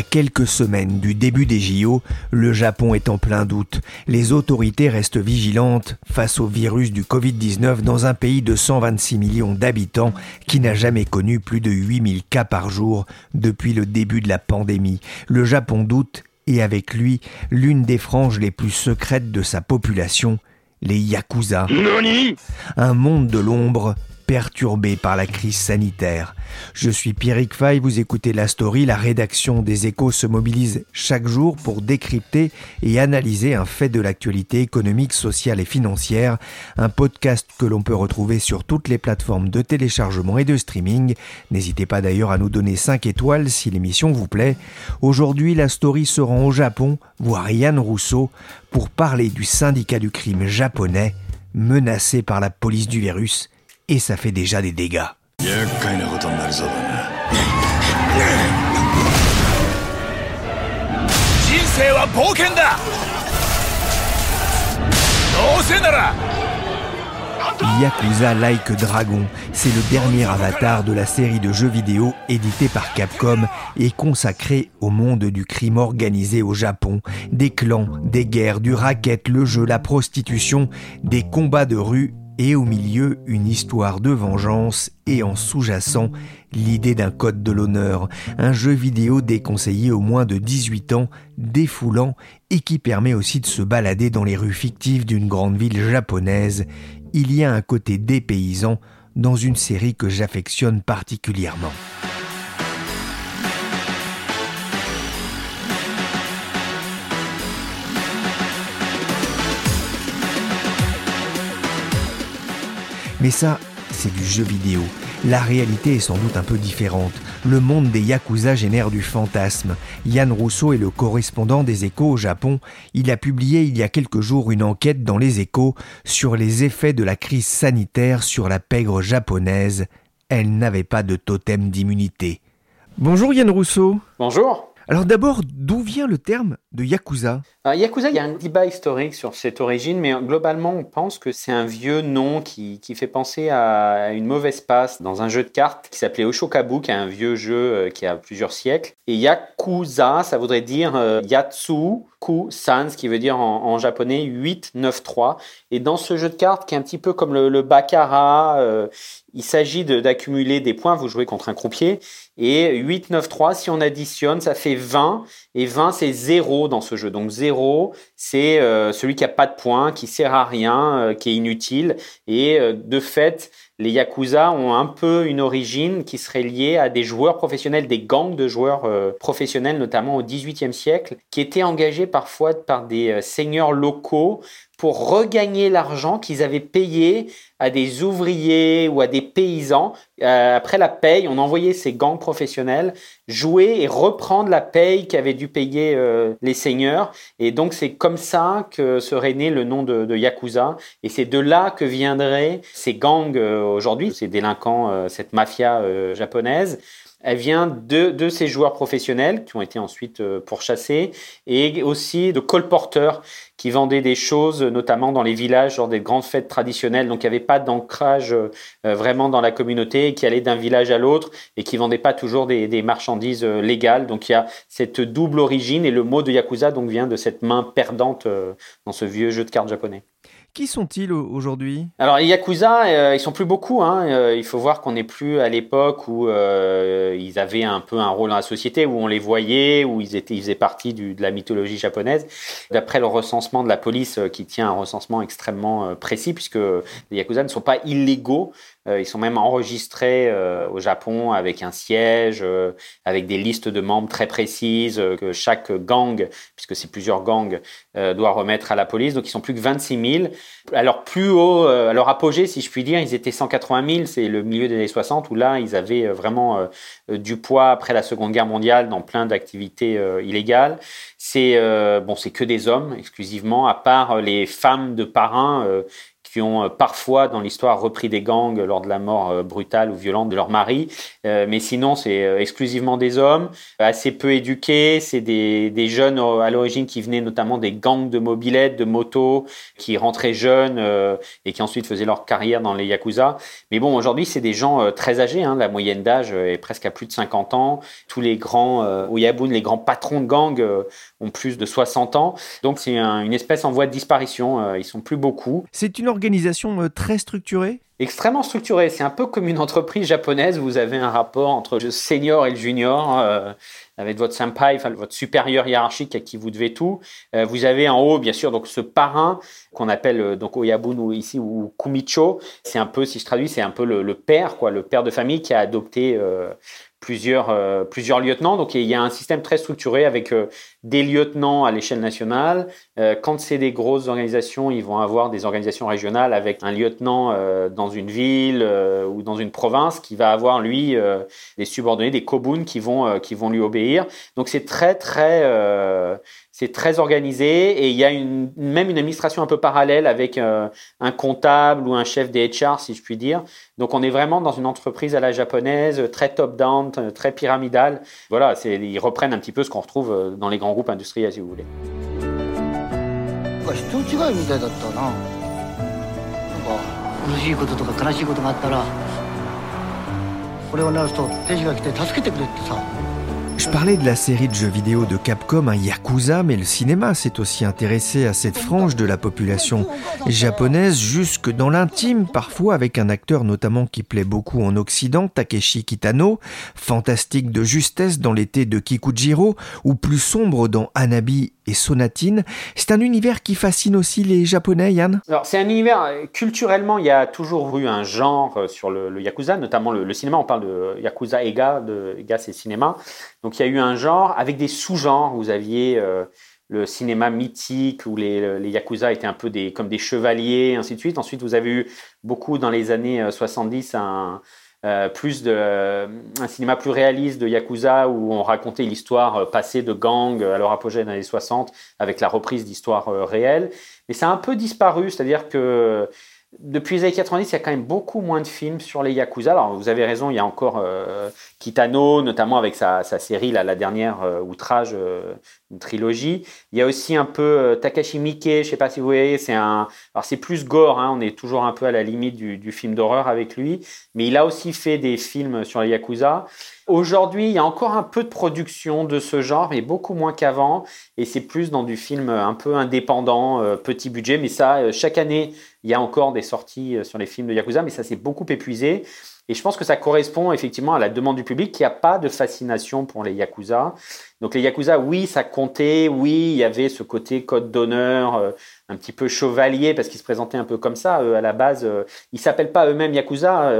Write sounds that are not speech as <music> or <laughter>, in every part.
À quelques semaines du début des JO, le Japon est en plein doute. Les autorités restent vigilantes face au virus du Covid-19 dans un pays de 126 millions d'habitants qui n'a jamais connu plus de 8000 cas par jour depuis le début de la pandémie. Le Japon doute et avec lui l'une des franges les plus secrètes de sa population, les Yakuza. Un monde de l'ombre perturbé par la crise sanitaire. Je suis Pierrick Fay, vous écoutez La Story, la rédaction des échos se mobilise chaque jour pour décrypter et analyser un fait de l'actualité économique, sociale et financière, un podcast que l'on peut retrouver sur toutes les plateformes de téléchargement et de streaming. N'hésitez pas d'ailleurs à nous donner 5 étoiles si l'émission vous plaît. Aujourd'hui, La Story se rend au Japon, voir Yann Rousseau, pour parler du syndicat du crime japonais, menacé par la police du virus et ça fait déjà des dégâts. Yakuza Like Dragon, c'est le dernier avatar de la série de jeux vidéo édité par Capcom et consacré au monde du crime organisé au Japon. Des clans, des guerres, du racket, le jeu, la prostitution, des combats de rue et au milieu une histoire de vengeance et en sous-jacent l'idée d'un code de l'honneur, un jeu vidéo déconseillé aux moins de 18 ans, défoulant et qui permet aussi de se balader dans les rues fictives d'une grande ville japonaise. Il y a un côté dépaysant dans une série que j'affectionne particulièrement. Mais ça, c'est du jeu vidéo. La réalité est sans doute un peu différente. Le monde des Yakuza génère du fantasme. Yann Rousseau est le correspondant des échos au Japon. Il a publié il y a quelques jours une enquête dans les échos sur les effets de la crise sanitaire sur la pègre japonaise. Elle n'avait pas de totem d'immunité. Bonjour Yann Rousseau. Bonjour. Alors d'abord, d'où vient le terme de Yakuza? Yakuza, il y a un débat historique sur cette origine, mais globalement, on pense que c'est un vieux nom qui, fait penser à une mauvaise passe dans un jeu de cartes qui s'appelait Oshokabu, qui est un vieux jeu euh, qui a plusieurs siècles. Et Yakuza, ça voudrait dire euh, Yatsu Ku-san, ce qui veut dire en, en, japonais 8, 9, 3. Et dans ce jeu de cartes, qui est un petit peu comme le, le baccarat, euh, il s'agit d'accumuler des points, vous jouez contre un croupier, et 8, 9, 3, si on additionne, ça fait 20, et 20 c'est 0 dans ce jeu. Donc 0, c'est euh, celui qui a pas de points, qui sert à rien, euh, qui est inutile, et euh, de fait, les Yakuza ont un peu une origine qui serait liée à des joueurs professionnels, des gangs de joueurs professionnels, notamment au XVIIIe siècle, qui étaient engagés parfois par des seigneurs locaux pour regagner l'argent qu'ils avaient payé à des ouvriers ou à des paysans. Euh, après la paye, on envoyait ces gangs professionnels jouer et reprendre la paye qu'avaient dû payer euh, les seigneurs. Et donc c'est comme ça que serait né le nom de, de Yakuza. Et c'est de là que viendraient ces gangs euh, aujourd'hui, ces délinquants, euh, cette mafia euh, japonaise. Elle vient de, de, ces joueurs professionnels qui ont été ensuite euh, pourchassés et aussi de colporteurs qui vendaient des choses, notamment dans les villages, genre des grandes fêtes traditionnelles. Donc il n'y avait pas d'ancrage euh, vraiment dans la communauté, qui allait d'un village à l'autre et qui vendaient pas toujours des, des, marchandises euh, légales. Donc il y a cette double origine et le mot de yakuza donc vient de cette main perdante dans ce vieux jeu de cartes japonais. Qui sont-ils aujourd'hui? Alors les Yakuza, euh, ils sont plus beaucoup. Hein. Euh, il faut voir qu'on n'est plus à l'époque où euh, ils avaient un peu un rôle dans la société, où on les voyait, où ils, étaient, ils faisaient partie de la mythologie japonaise. D'après le recensement de la police, qui tient un recensement extrêmement précis, puisque les Yakuza ne sont pas illégaux, euh, ils sont même enregistrés euh, au Japon avec un siège, euh, avec des listes de membres très précises que chaque gang, puisque c'est plusieurs gangs, doit remettre à la police. Donc ils sont plus que 26 000. Alors plus haut, à leur apogée, si je puis dire, ils étaient 180 000. C'est le milieu des années 60 où là, ils avaient vraiment du poids après la Seconde Guerre mondiale dans plein d'activités illégales. C'est bon, c'est que des hommes exclusivement, à part les femmes de parrains qui ont euh, parfois dans l'histoire repris des gangs lors de la mort euh, brutale ou violente de leur mari. Euh, mais sinon, c'est exclusivement des hommes, assez peu éduqués. C'est des, des jeunes à l'origine qui venaient notamment des gangs de mobilettes, de motos, qui rentraient jeunes et qui ensuite faisaient leur carrière dans les Yakuza. Mais bon, aujourd'hui, c'est des gens très âgés. Hein. La moyenne d'âge est presque à plus de 50 ans. Tous les grands Oyabun, les grands patrons de gangs ont plus de 60 ans. Donc c'est une espèce en voie de disparition. ils sont plus beaucoup. Organisation euh, très structurée? Extrêmement structurée. C'est un peu comme une entreprise japonaise. Vous avez un rapport entre le senior et le junior. Euh, avec votre senpai, votre supérieur hiérarchique à qui vous devez tout. Euh, vous avez en haut, bien sûr, donc ce parrain qu'on appelle donc Oyabun ou ici ou Kumicho. C'est un peu, si je traduis, c'est un peu le, père, quoi, le père de famille qui a adopté plusieurs, plusieurs lieutenants. Donc il y a un système très structuré avec euh, des lieutenants à l'échelle nationale. Euh, quand c'est des grosses organisations, ils vont avoir des organisations régionales avec un lieutenant dans une ville ou dans une province qui va avoir lui des subordonnés, des kobuns qui vont, qui vont lui obéir. Donc c'est très très c'est très organisé et il y a une, même une administration un peu parallèle avec euh, un comptable ou un chef des HR, si je puis dire. Donc on est vraiment dans une entreprise à la japonaise, très top-down, très pyramidale. Voilà, ils reprennent un petit peu ce qu'on retrouve euh, dans les grands grand groupe industriel, si vous voulez. 人違いみたいだったななんか苦しいこととか悲しいことがあったらこれを直すと天使が来て助けてくれってさ Je parlais de la série de jeux vidéo de Capcom, un Yakuza, mais le cinéma s'est aussi intéressé à cette frange de la population japonaise, jusque dans l'intime, parfois avec un acteur notamment qui plaît beaucoup en Occident, Takeshi Kitano, fantastique de justesse dans l'été de Kikujiro, ou plus sombre dans Anabi et Sonatine. C'est un univers qui fascine aussi les Japonais, Yann? Alors, c'est un univers, euh, culturellement, il y a toujours eu un genre euh, sur le, Yakuza, notamment le, cinéma. On parle de Yakuza Ega, de Ega c'est cinéma. Donc, il y a eu un genre avec des sous-genres. Vous aviez. Euh, le cinéma mythique où les, les, Yakuza étaient un peu des, comme des chevaliers, ainsi de suite. Ensuite, vous avez eu beaucoup dans les années 70 un, euh, plus euh, un cinéma plus réaliste de Yakuza où on racontait l'histoire euh, passée de gangs à leur apogée dans les années 60 avec la reprise d'histoires réelles. Mais ça a un peu disparu, c'est-à-dire que depuis les années 90, il y a quand même beaucoup moins de films sur les Yakuza. Alors, vous avez raison, il y a encore euh, Kitano, notamment avec sa, série, la dernière euh, Outrage, euh, une trilogie. Il y a aussi un peu Takashi Miike, je ne sais pas si vous voyez, c'est un... Alors, c'est plus gore, hein, on est toujours un peu à la limite du, du film d'horreur avec lui, mais il a aussi fait des films sur les Yakuza. Aujourd'hui, il y a encore un peu de production de ce genre, mais beaucoup moins qu'avant. Et c'est plus dans du film un peu indépendant, petit budget. Mais ça, chaque année, il y a encore des sorties euh, sur les films de Yakuza, mais ça s'est beaucoup épuisé. Et je pense que ça correspond effectivement à la demande du public qui a pas de fascination pour les Yakuza. Donc les Yakuza, oui, ça comptait, oui, il y avait ce côté code d'honneur, euh, un petit peu chevalier, parce qu'ils se présentaient un peu comme ça à la base. Euh, ils s'appellent pas eux-mêmes Yakuza,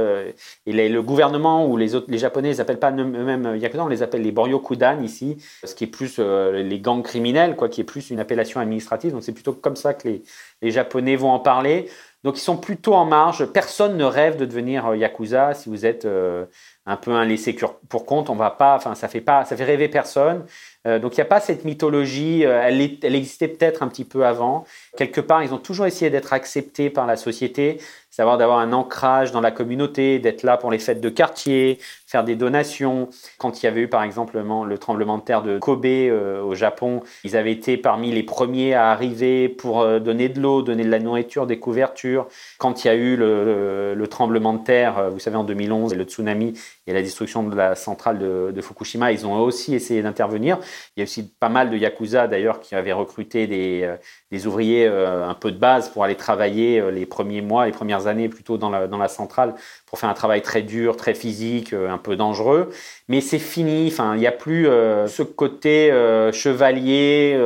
et le gouvernement ou les autres, les Japonais, ils s'appellent pas eux-mêmes Yakuza, on les appelle les Boryokudan ici, ce qui est plus les gangs criminels, quoi, qui est plus une appellation administrative. Donc c'est plutôt comme ça que les, les Japonais vont en parler. Donc ils sont plutôt en marge. Personne ne rêve de devenir euh, yakuza si vous êtes euh, un peu un laissé pour compte. On va pas, enfin ça fait pas, ça fait rêver personne. Euh, donc il n'y a pas cette mythologie. elle, elle existait peut-être un petit peu avant. Quelque part, ils ont toujours essayé d'être acceptés par la société savoir d'avoir un ancrage dans la communauté, d'être là pour les fêtes de quartier, faire des donations. Quand il y avait eu par exemple le tremblement de terre de Kobe euh, au Japon, ils avaient été parmi les premiers à arriver pour euh, donner de l'eau, donner de la nourriture, des couvertures. Quand il y a eu le, tremblement de terre, euh, vous savez en 2011, le tsunami, et la destruction de la centrale de, Fukushima, ils ont aussi essayé d'intervenir. Il y a aussi pas mal de yakuza d'ailleurs qui avaient recruté des, des ouvriers un peu de base pour aller travailler les premiers mois, les premières années plutôt dans la, centrale pour faire un travail très dur, très physique, un peu dangereux. Mais c'est fini. Enfin, il n'y a plus ce côté chevalier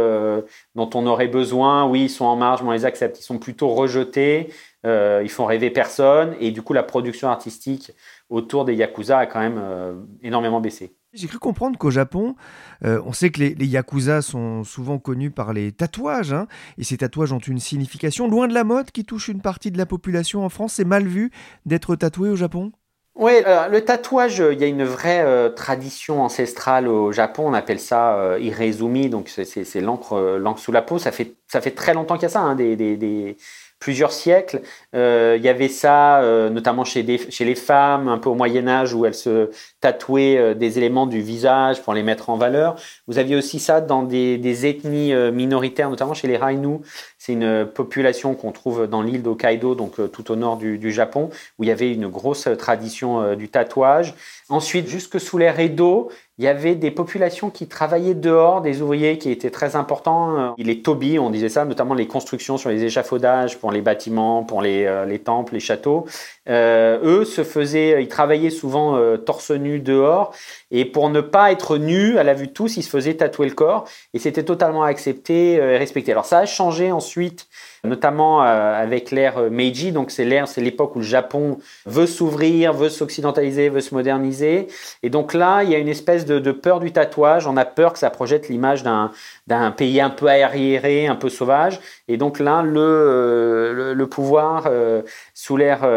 dont on aurait besoin. Oui, ils sont en marge, mais on les accepte. Ils sont plutôt rejetés. Euh, ils font rêver personne. Et du coup, la production artistique autour des Yakuza a quand même euh, énormément baissé. J'ai cru comprendre qu'au Japon, euh, on sait que les, Yakuza sont souvent connus par les tatouages, hein, et ces tatouages ont une signification loin de la mode qui touche une partie de la population en France. C'est mal vu d'être tatoué au Japon? Oui, le tatouage, il y a une vraie tradition ancestrale au Japon. On appelle ça irezumi, donc c'est l'encre sous la peau. Ça fait, très longtemps qu'il y a ça, hein, des, plusieurs siècles. Euh, il y avait ça euh, notamment chez, les femmes, un peu au Moyen Âge, où elles se tatouaient euh, des éléments du visage pour les mettre en valeur. Vous aviez aussi ça dans des, ethnies minoritaires, notamment chez les Rainu. C'est une population qu'on trouve dans l'île d'Hokkaido, donc tout au nord du, Japon, où il y avait une grosse tradition du tatouage. Ensuite, jusque sous l'ère Edo, il y avait des populations qui travaillaient dehors, des ouvriers qui étaient très importants. Les tobi, on disait ça, notamment les constructions sur les échafaudages pour les bâtiments, pour les, euh, les temples, les châteaux. Euh, eux se faisaient, ils travaillaient souvent euh, torse nu dehors, et pour ne pas être nus à la vue de tous, ils se faisaient tatouer le corps, et c'était totalement accepté et respecté. Alors ça a changé ensuite notamment euh, avec l'ère Meiji. Donc c'est l'ère, c'est l'époque où le Japon veut s'ouvrir, veut s'occidentaliser, veut se moderniser. Et donc là, il y a une espèce de, peur du tatouage. On a peur que ça projette l'image d'un d'un pays un peu arriéré, un peu sauvage. Et donc là, le, euh, le, pouvoir euh, sous l'ère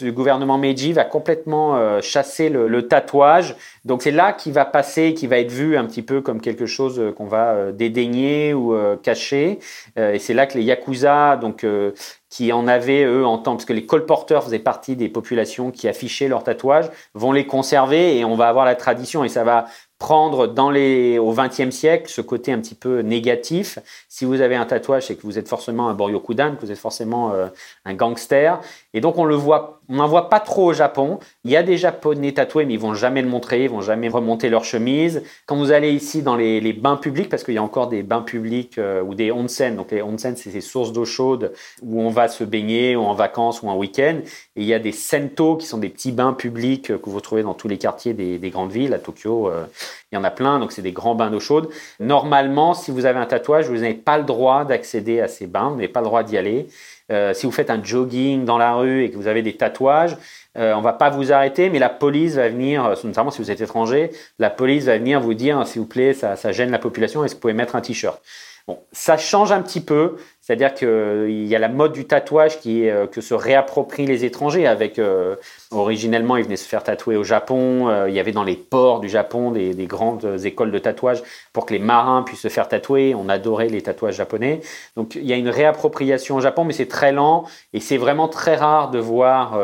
du gouvernement Meiji va complètement chasser le, le, tatouage. Donc c'est là qu'il va passer, qui va être vu un petit peu comme quelque chose qu'on va dédaigner ou cacher. et c'est là que les yakuza donc euh, qui en avaient eux en temps, parce que les colporteurs faisaient partie des populations qui affichaient leurs tatouages, vont les conserver et on va avoir la tradition et ça va prendre dans les, au XXe siècle ce côté un petit peu négatif. Si vous avez un tatouage, c'est que vous êtes forcément un Boryokudan, que vous êtes forcément euh, un gangster. Et donc on le voit, on n'en voit pas trop au Japon. Il y a des Japonais tatoués, mais ils vont jamais le montrer, ils vont jamais remonter leur chemise. Quand vous allez ici dans les, bains publics, parce qu'il y a encore des bains publics euh, ou des onsen, donc les onsen c'est ces sources d'eau chaude où on va se baigner ou en vacances ou en week-end. Et il y a des sento qui sont des petits bains publics que vous trouvez dans tous les quartiers des, des grandes villes, à Tokyo. Euh, il y en a plein, donc c'est des grands bains d'eau chaude. Normalement, si vous avez un tatouage, vous n'avez pas le droit d'accéder à ces bains, vous n'avez pas le droit d'y aller. Euh, si vous faites un jogging dans la rue et que vous avez des tatouages, euh, on va pas vous arrêter, mais la police va venir, euh, notamment si vous êtes étranger, la police va venir vous dire, s'il vous plaît, ça, ça gêne la population, est-ce que vous pouvez mettre un t-shirt Ça change un petit peu. C'est-à-dire qu'il y a la mode du tatouage qui euh, que se réapproprient les étrangers. Avec euh, originellement, ils venaient se faire tatouer au Japon. Euh, il y avait dans les ports du Japon des, grandes écoles de tatouage pour que les marins puissent se faire tatouer. On adorait les tatouages japonais. Donc il y a une réappropriation au Japon, mais c'est très lent et c'est vraiment très rare de voir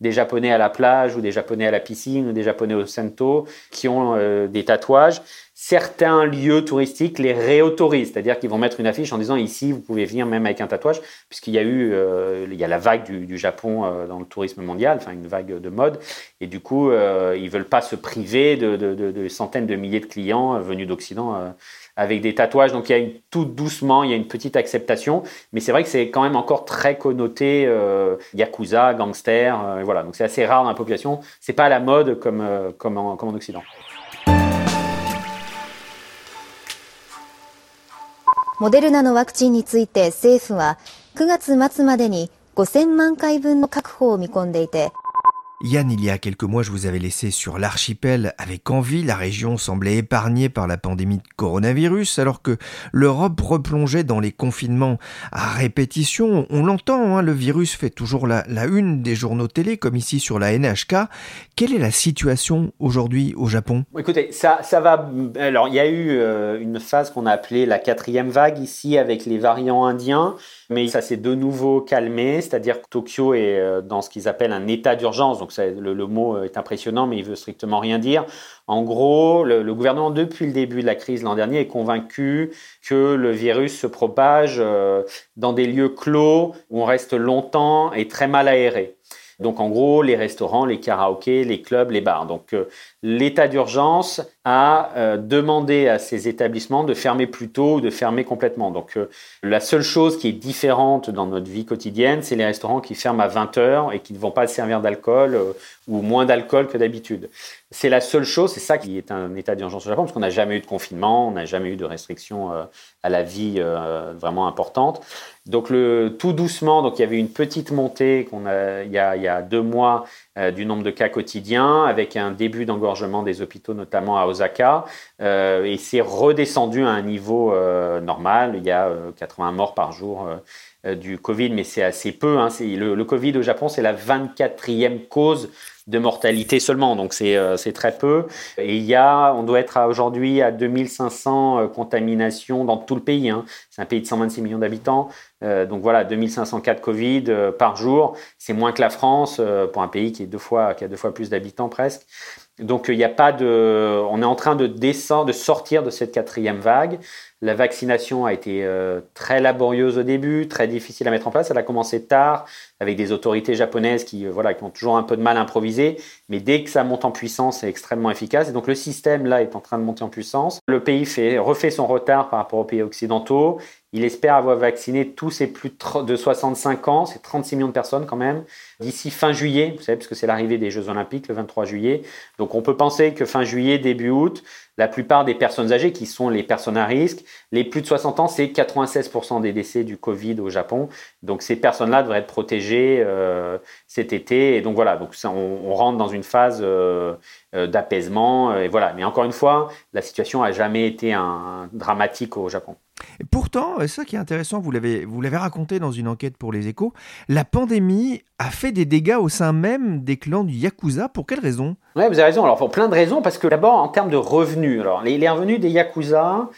des Japonais à la plage ou des Japonais à la piscine ou des Japonais au Sento qui ont des tatouages certains lieux touristiques les réautorisent, c'est-à-dire qu'ils vont mettre une affiche en disant ici vous pouvez venir même avec un tatouage, puisqu'il y a eu euh, il y a la vague du, Japon euh, dans le tourisme mondial, enfin une vague de mode, et du coup euh, ils veulent pas se priver de, centaines de milliers de clients venus d'Occident avec des tatouages. Donc il y a une, tout doucement, il y a une petite acceptation, mais c'est vrai que c'est quand même encore très connoté yakuza, gangster, voilà. Donc c'est assez rare dans la population. C'est pas à la mode comme comme comme en Occident. モデルナのワクチンについて政府は9月末までに5000万回分の確保を見込んでいて、Yann, il y a quelques mois, je vous avais laissé sur l'archipel avec envie. La région semblait épargnée par la pandémie de coronavirus, alors que l'Europe replongeait dans les confinements à répétition. On l'entend, hein, le virus fait toujours la, une des journaux télé, comme ici sur la NHK. Quelle est la situation aujourd'hui au Japon? Écoutez, ça, va. Alors, il y a eu euh, une phase qu'on a appelée la quatrième vague ici avec les variants indiens mais ça s'est de nouveau calmé, c'est-à-dire que Tokyo est euh, dans ce qu'ils appellent un état d'urgence, le, mot est impressionnant, mais il veut strictement rien dire. En gros, le, gouvernement, depuis le début de la crise l'an dernier, est convaincu que le virus se propage euh, dans des lieux clos où on reste longtemps et très mal aéré. Donc en gros, les restaurants, les karaokés, les clubs, les bars. Donc euh, l'état d'urgence a euh, demandé à ces établissements de fermer plus tôt ou de fermer complètement. Donc euh, la seule chose qui est différente dans notre vie quotidienne, c'est les restaurants qui ferment à 20 heures et qui ne vont pas servir d'alcool ou moins d'alcool que d'habitude. C'est la seule chose, c'est ça qui est un état d'urgence au Japon, parce qu'on n'a jamais eu de confinement, on n'a jamais eu de restrictions à la vie vraiment importantes. Donc le, tout doucement, donc il y avait une petite montée qu'on a, il, y a, il y a deux mois euh, du nombre de cas quotidiens, avec un début d'engorgement des hôpitaux, notamment à Osaka, euh, et c'est redescendu à un niveau euh, normal. Il y a 80 morts par jour du Covid, mais c'est assez peu. Hein. Le, le, Covid au Japon, c'est la 24e cause de mortalité seulement, donc euh, c'est très peu. Et il y a, on doit être aujourd'hui à 2500 euh, contaminations dans tout le pays. Hein. C'est un pays de 126 millions d'habitants. Euh, donc voilà, 2500 cas de Covid par jour. C'est moins que la France pour un pays qui, est deux fois, qui a deux fois plus d'habitants presque. Donc il n'y a pas de, on est en train de descendre, de sortir de cette quatrième vague. La vaccination a été très laborieuse au début, très difficile à mettre en place. Elle a commencé tard, avec des autorités japonaises qui, euh, voilà, qui ont toujours un peu de mal à improviser. Mais dès que ça monte en puissance, c'est extrêmement efficace. Et donc le système là est en train de monter en puissance. Le pays fait, refait son retard par rapport aux pays occidentaux. Il espère avoir vacciné tous ses plus de 65 ans, c'est 36 millions de personnes quand même, d'ici fin juillet, vous savez, parce que c'est l'arrivée des Jeux Olympiques le 23 juillet. Donc on peut penser que fin juillet, début août, la plupart des personnes âgées, qui sont les personnes à risque, les plus de 60 ans, c'est 96% des décès du Covid au Japon. Donc ces personnes-là devraient être protégées euh, cet été. Et donc voilà, donc on, rentre dans une phase euh, d'apaisement. Et voilà. Mais encore une fois, la situation n'a jamais été un, dramatique au Japon. Et pourtant, ça qui est intéressant, vous l'avez, vous l'avez raconté dans une enquête pour les échos, la pandémie a fait des dégâts au sein même des clans du Yakuza. Pour quelles raisons Oui, vous avez raison. Alors, pour plein de raisons, parce que d'abord, en termes de revenus, alors, les, revenus des Yakuza,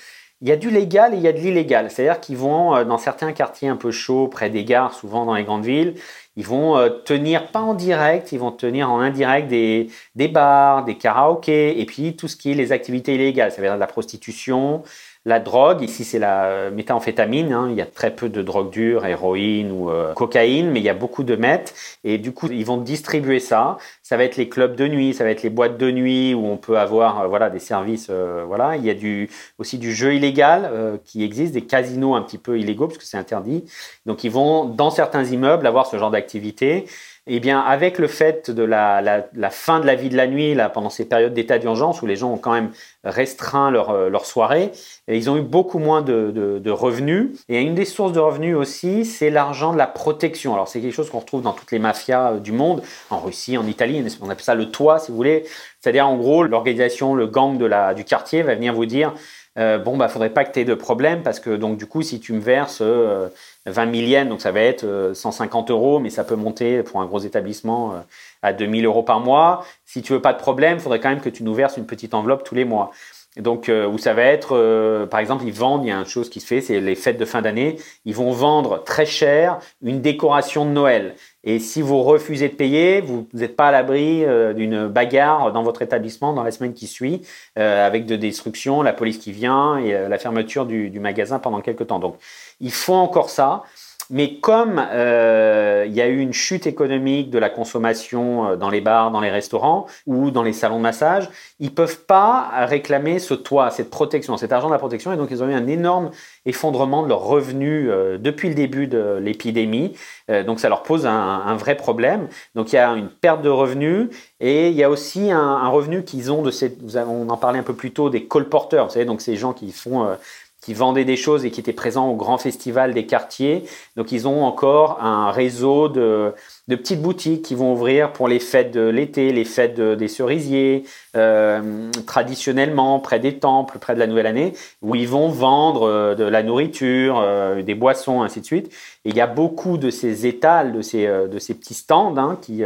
il y a du légal et il y a de l'illégal. C'est-à-dire qu'ils vont, euh, dans certains quartiers un peu chauds, près des gares, souvent dans les grandes villes, ils vont euh, tenir, pas en direct, ils vont tenir en indirect des, des bars, des karaokés, et puis tout ce qui est les activités illégales. Ça veut dire la prostitution, la drogue, ici c'est la euh, méthamphétamine, hein. il y a très peu de drogue dure, héroïne ou euh, cocaïne, mais il y a beaucoup de meth. Et du coup, ils vont distribuer ça. Ça va être les clubs de nuit, ça va être les boîtes de nuit où on peut avoir euh, voilà des services. voilà, il y a du, aussi du jeu illégal qui existe, des casinos un petit peu illégaux parce que c'est interdit. Donc ils vont dans certains immeubles avoir ce genre d'activité. Eh bien, avec le fait de la, fin de la vie de la nuit, là, pendant ces périodes d'état d'urgence où les gens ont quand même restreint leur, euh, leur soirée, ils ont eu beaucoup moins de, revenus. Et une des sources de revenus aussi, c'est l'argent de la protection. Alors, c'est quelque chose qu'on retrouve dans toutes les mafias euh, du monde, en Russie, en Italie, on appelle ça le toit, si vous voulez. C'est-à-dire, en gros, l'organisation, le gang de la, du quartier va venir vous dire euh, bon, bah, faudrait pas que tu aies de problème parce que, donc, du coup, si tu me verses 20 000 yens, donc ça va être 150 euh, euros, mais ça peut monter pour un gros établissement euh, à 2000 euros par mois. Si tu veux pas de problème, faudrait quand même que tu nous verses une petite enveloppe tous les mois. Donc, euh, où ça va être, par exemple, ils vendent, il y a une chose qui se fait, c'est les fêtes de fin d'année, ils vont vendre très cher une décoration de Noël. Et si vous refusez de payer, vous n'êtes pas à l'abri d'une bagarre dans votre établissement dans la semaine qui suit, avec de destruction, la police qui vient et la fermeture du, du magasin pendant quelques temps. Donc, ils font encore ça. Mais comme euh, il y a eu une chute économique de la consommation euh, dans les bars, dans les restaurants ou dans les salons de massage, ils peuvent pas réclamer ce toit, cette protection, cet argent de la protection. Et donc, ils ont eu un énorme effondrement de leurs revenus euh, depuis le début de l'épidémie. donc, ça leur pose un, vrai problème. Donc, il y a une perte de revenus et il y a aussi un, revenu qu'ils ont de ces, on en parlait un peu plus tôt, des colporteurs. Vous savez, donc ces gens qui font qui vendaient des choses et qui étaient présents au grand festival des quartiers. Donc ils ont encore un réseau de, petites boutiques qui vont ouvrir pour les fêtes de l'été, les fêtes des cerisiers, euh, traditionnellement près des temples, près de la nouvelle année, où ils vont vendre euh, de la nourriture, euh, des boissons, ainsi de suite. Et il y a beaucoup de ces étals, de ces, petits stands hein, qui,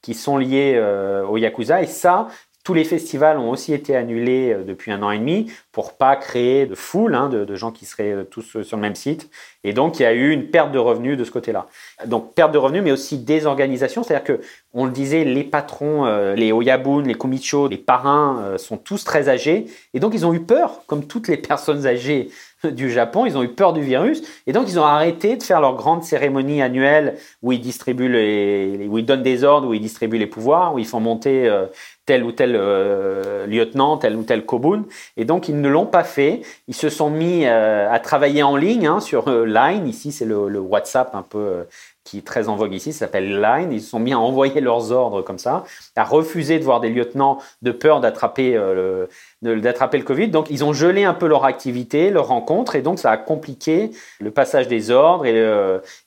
qui sont liés au Yakuza. Et ça, tous les festivals ont aussi été annulés depuis un an et demi pour pas créer de foule hein, de, gens qui seraient tous sur le même site. Et donc, il y a eu une perte de revenus de ce côté-là. Donc, perte de revenus, mais aussi désorganisation. C'est-à-dire que, on le disait, les patrons, euh, les Oyabun, les Kumicho, les parrains euh, sont tous très âgés. Et donc, ils ont eu peur, comme toutes les <laughs> personnes âgées <laughs> du Japon, ils ont eu peur du virus. Et donc, ils ont arrêté de faire leur grande cérémonie annuelle où ils distribuent les, où ils donnent des ordres, où ils distribuent les pouvoirs, où ils font monter euh, tel ou tel euh, lieutenant, tel ou tel kobun. Et donc, ils ne l'ont pas fait. Ils se sont mis euh, à travailler en ligne hein, sur Line. Ici, c'est le, WhatsApp un peu qui est très en vogue ici, ça s'appelle Line. Ils se sont mis à envoyer leurs ordres comme ça, à refuser de voir des lieutenants de peur d'attraper le, d'attraper le Covid. Donc, ils ont gelé un peu leur activité, leur rencontre, et donc ça a compliqué le passage des ordres. Et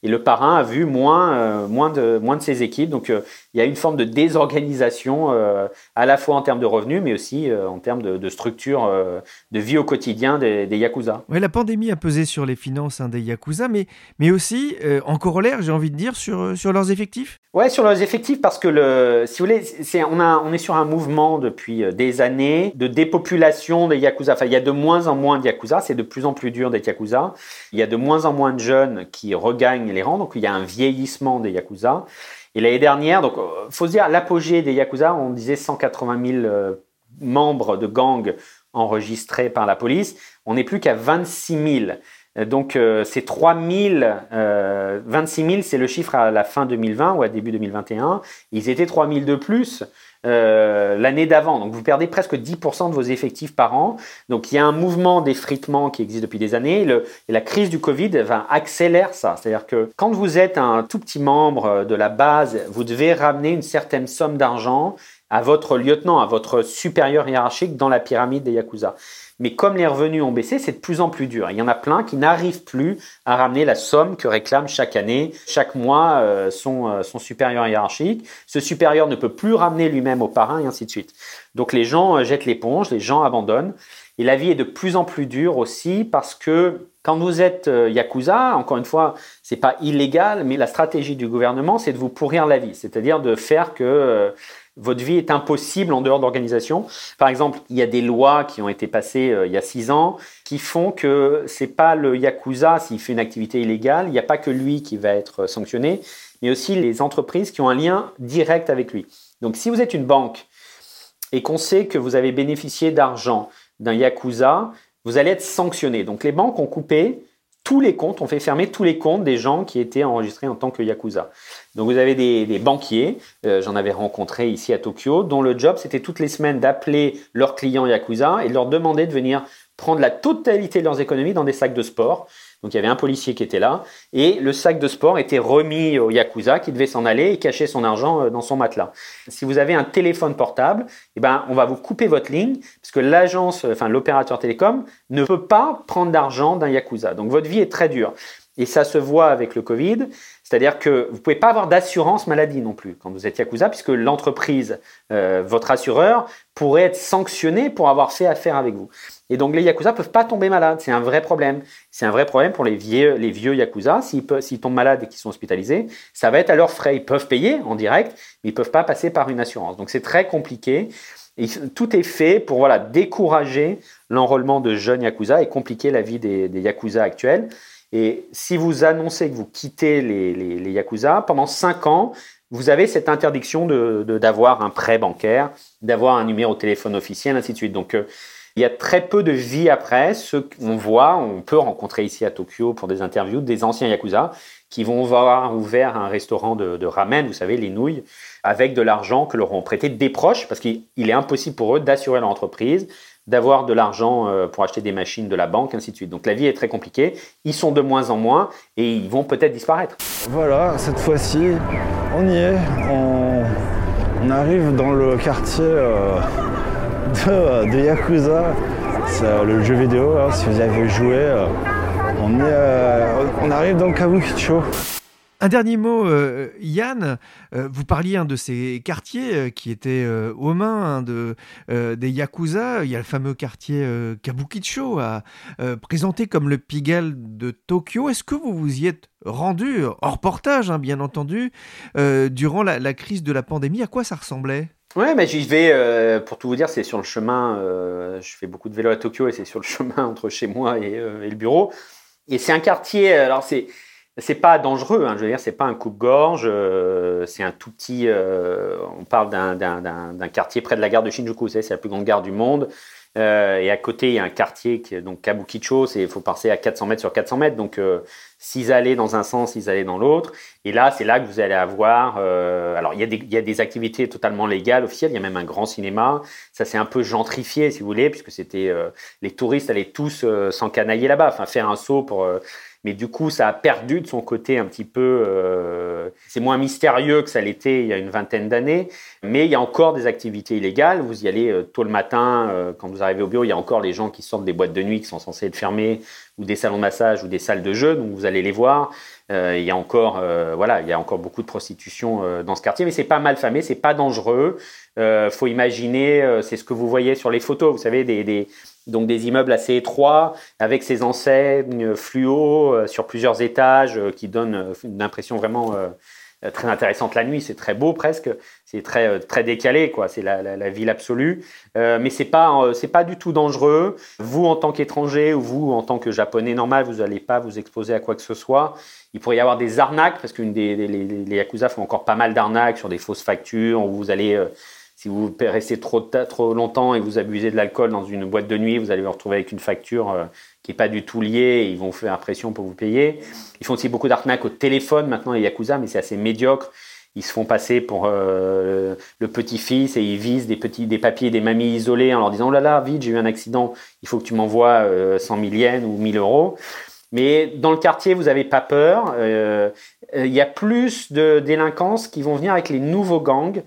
et le parrain a vu moins, moins, de, moins de ses équipes. Donc, il y a une forme de désorganisation à la fois en termes de revenus, mais aussi euh, en termes de, structure euh, de vie au quotidien des, Yakuza. Oui, la pandémie a pesé sur les finances hein, des Yakuza, mais, mais aussi, euh, en corollaire, j'ai envie de dire, sur, sur leurs effectifs Oui, sur leurs effectifs, parce que, le, si vous voulez, c'est, on, a, on est sur un mouvement depuis des années de dépopulation des Yakuza. Enfin, il y a de moins en moins de Yakuza, c'est de plus en plus dur d'être Yakuza. Il y a de moins en moins de jeunes qui regagnent les rangs, donc il y a un vieillissement des Yakuza. Et l'année dernière, donc, euh, faut se dire, l'apogée des Yakuza, on disait 180 000 euh, membres de gangs enregistrés par la police. On n'est plus qu'à 26 000. Euh, donc, c'est 3 000, 26 000, c'est le chiffre à la fin 2020 ou à début 2021. Ils étaient 3 000 de plus euh, l'année d'avant. Donc vous perdez presque 10% de vos effectifs par an. Donc il y a un mouvement d'effritement qui existe depuis des années. et la crise du Covid va accélère ça. C'est-à-dire que quand vous êtes un tout petit membre de la base, vous devez ramener une certaine somme d'argent à votre lieutenant, à votre supérieur hiérarchique dans la pyramide des Yakuza. Mais comme les revenus ont baissé, c'est de plus en plus dur. Il y en a plein qui n'arrivent plus à ramener la somme que réclame chaque année, chaque mois, euh, son, euh, son, supérieur hiérarchique. Ce supérieur ne peut plus ramener lui-même au parrain et ainsi de suite. Donc les gens euh, jettent l'éponge, les gens abandonnent. Et la vie est de plus en plus dure aussi parce que quand vous êtes yakuza, encore une fois, c'est pas illégal, mais la stratégie du gouvernement, c'est de vous pourrir la vie, c'est-à-dire de faire que votre vie est impossible en dehors d'organisation. Par exemple, il y a des lois qui ont été passées euh, il y a six ans qui font que c'est pas le yakuza s'il fait une activité illégale, il n'y a pas que lui qui va être sanctionné, mais aussi les entreprises qui ont un lien direct avec lui. Donc, si vous êtes une banque et qu'on sait que vous avez bénéficié d'argent d'un yakuza, vous allez être sanctionné. Donc, les banques ont coupé tous les comptes, on fait fermer tous les comptes des gens qui étaient enregistrés en tant que Yakuza. Donc vous avez des, banquiers, euh, j'en avais rencontré ici à Tokyo, dont le job c'était toutes les semaines d'appeler leurs clients Yakuza et de leur demander de venir prendre la totalité de leurs économies dans des sacs de sport. Donc il y avait un policier qui était là et le sac de sport était remis au yakuza qui devait s'en aller et cacher son argent euh, dans son matelas. Si vous avez un téléphone portable, eh ben on va vous couper votre ligne parce que l'agence, enfin l'opérateur télécom ne peut pas prendre d'argent d'un yakuza. Donc votre vie est très dure. Et ça se voit avec le Covid, c'est-à-dire que vous pouvez pas avoir d'assurance maladie non plus quand vous êtes Yakuza, puisque l'entreprise, euh, votre assureur, pourrait être sanctionné pour avoir fait affaire avec vous. Et donc les Yakuza peuvent pas tomber malades, c'est un vrai problème. C'est un vrai problème pour les vieux, les vieux Yakuza, s'ils tombent malades et qu'ils sont hospitalisés, ça va être à leurs frais. Ils peuvent payer en direct, mais ils peuvent pas passer par une assurance. Donc c'est très compliqué. Tout est fait pour voilà, décourager l'enrôlement de jeunes Yakuza et compliquer la vie des, des Yakuza actuels. Et si vous annoncez que vous quittez les, les, Yakuza, pendant 5 ans, vous avez cette interdiction d'avoir de, un prêt bancaire, d'avoir un numéro de téléphone officiel, ainsi de suite. Donc, euh, il y a très peu de vie après. Ce qu'on voit, on peut rencontrer ici à Tokyo pour des interviews des anciens Yakuza qui vont avoir ouvert un restaurant de, de ramen, vous savez, les nouilles, avec de l'argent que leur ont prêté des proches, parce qu'il est impossible pour eux d'assurer leur entreprise, d'avoir de l'argent euh, pour acheter des machines de la banque, ainsi de suite. Donc la vie est très compliquée. Ils sont de moins en moins et ils vont peut-être disparaître. Voilà, cette fois-ci, on y est. On, arrive dans le quartier euh, de, Yakuza. C'est euh, le jeu vidéo, hein, si vous avez joué. on, on arrive dans Kabukicho. Un dernier mot, euh, Yann. Euh, vous parliez de ces quartiers euh, qui étaient aux mains hein, de, des Yakuza. Il y a le fameux quartier Kabukicho, présenté comme le Pigalle de Tokyo. Est-ce que vous vous y êtes rendu, hors portage hein, bien entendu, durant la, crise de la pandémie? À quoi ça ressemblait? Ouais, mais j'y vais, pour tout vous dire, c'est sur le chemin, je fais beaucoup de vélo à Tokyo et c'est sur le <laughs> chemin entre chez moi et, et le bureau. Et c'est un quartier, alors c'est c'est pas dangereux, hein, je veux dire, c'est pas un coupe-gorge, euh, c'est un tout petit. euh, on parle d'un- quartier près de la gare de Shinjuku, c'est la plus grande gare du monde. Euh, et à côté, il y a un quartier qui donc Kabukicho, il faut passer à 400 mètres sur 400 mètres, donc euh, six allées dans un sens, six allées dans l'autre. Et là, c'est là que vous allez avoir. euh, alors, il y, a des, il y a des activités totalement légales, officielles. Il y a même un grand cinéma. Ça s'est un peu gentrifié, si vous voulez, puisque c'était euh, les touristes allaient tous s'encanailler là-bas, enfin faire un saut pour. Mais du coup, ça a perdu de son côté un petit peu. euh, c'est moins mystérieux que ça l'était il y a une vingtaine d'années, mais il y a encore des activités illégales. Vous y allez euh, tôt le matin, euh, quand vous arrivez au bureau, il y a encore les gens qui sortent des boîtes de nuit qui sont censées être fermées, ou des salons de massage, ou des salles de jeu. Donc vous allez les voir. Euh, il y a encore, euh, voilà, il y a encore beaucoup de prostitution euh, dans ce quartier, mais c'est pas mal famé, c'est pas dangereux. Euh, faut imaginer, euh, c'est ce que vous voyez sur les photos, vous savez, des, des donc des immeubles assez étroits avec ces enseignes fluo euh, sur plusieurs étages qui donnent une impression vraiment très intéressante la nuit. C'est très beau presque, c'est très euh, très décalé quoi. C'est la, la, ville absolue, Euh, mais c'est pas euh, c'est pas du tout dangereux. Vous en tant qu'étranger ou vous en tant que japonais normal, vous n'allez pas vous exposer à quoi que ce soit. Il pourrait y avoir des arnaques parce que des les, les, yakuza font encore pas mal d'arnaques sur des fausses factures où vous allez euh, si vous restez trop, trop longtemps et vous abusez de l'alcool dans une boîte de nuit, vous allez vous retrouver avec une facture euh, qui n'est pas du tout liée et ils vont faire pression pour vous payer. Ils font aussi beaucoup d'arnaques au téléphone maintenant, les Yakuza, mais c'est assez médiocre. Ils se font passer pour euh, le petit-fils et ils visent des, petits, des papiers, des mamies isolées en leur disant Oh là là, vite, j'ai eu un accident, il faut que tu m'envoies euh, 100 000 yens ou 1000 euros. Mais dans le quartier, vous n'avez pas peur. Euh, Il y a plus de délinquances qui vont venir avec les nouveaux gangs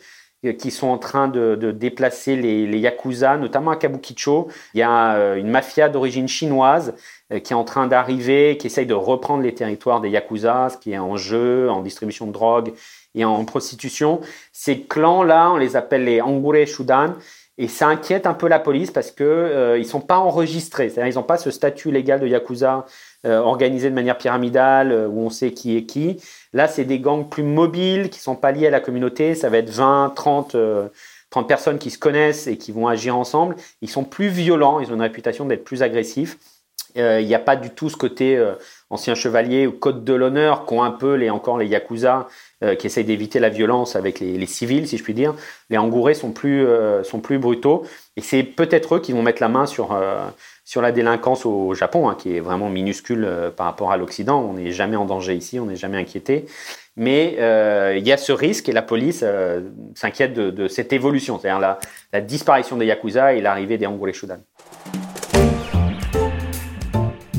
qui sont en train de, de déplacer les, les yakuza, notamment à Kabukicho. Il y a euh, une mafia d'origine chinoise euh, qui est en train d'arriver, qui essaye de reprendre les territoires des yakuza, ce qui est en jeu, en distribution de drogue et en prostitution. Ces clans-là, on les appelle les Angure Shudan. Et ça inquiète un peu la police parce que euh, ils sont pas enregistrés, c'est-à-dire ils n'ont pas ce statut légal de yakuza euh, organisé de manière pyramidale euh, où on sait qui est qui. Là, c'est des gangs plus mobiles qui sont pas liés à la communauté. Ça va être 20, 30, euh, 30 personnes qui se connaissent et qui vont agir ensemble. Ils sont plus violents. Ils ont une réputation d'être plus agressifs. Euh, Il n'y a pas du tout ce côté ancien chevalier ou code de l'honneur qu'ont un peu les encore les yakuza qui essayent d'éviter la violence avec les, les civils, si je puis dire. Les Angourés sont plus sont plus brutaux et c'est peut-être eux qui vont mettre la main sur sur la délinquance au Japon, hein, qui est vraiment minuscule euh, par rapport à l'Occident. On n'est jamais en danger ici, on n'est jamais inquiété. Mais euh, il y a ce risque et la police euh, s'inquiète de, cette évolution, c'est-à-dire la, disparition des Yakuza et l'arrivée des Angure Shudan.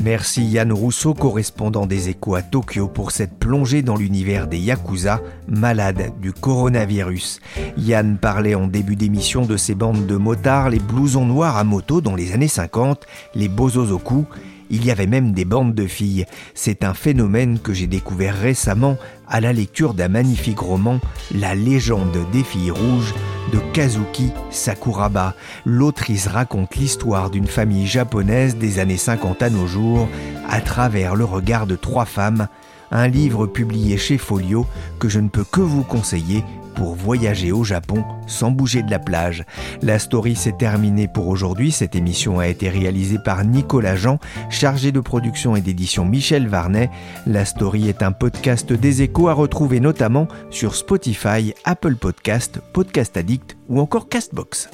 Merci Yann Rousseau, correspondant des échos à Tokyo, pour cette plongée dans l'univers des Yakuza, malades du coronavirus. Yann parlait en début d'émission de ces bandes de motards, les blousons noirs à moto dans les années 50, les bozozoku. Il y avait même des bandes de filles. C'est un phénomène que j'ai découvert récemment à la lecture d'un magnifique roman, La légende des filles rouges, de Kazuki Sakuraba. L'autrice raconte l'histoire d'une famille japonaise des années 50 à nos jours à travers le regard de trois femmes, un livre publié chez Folio que je ne peux que vous conseiller pour voyager au Japon sans bouger de la plage. La story s'est terminée pour aujourd'hui. Cette émission a été réalisée par Nicolas Jean, chargé de production et d'édition Michel Varnet. La story est un podcast des échos à retrouver notamment sur Spotify, Apple Podcast, Podcast Addict ou encore Castbox.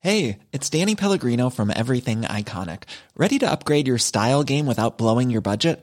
Hey, it's Danny Pellegrino from Everything Iconic. Ready to upgrade your style game without blowing your budget?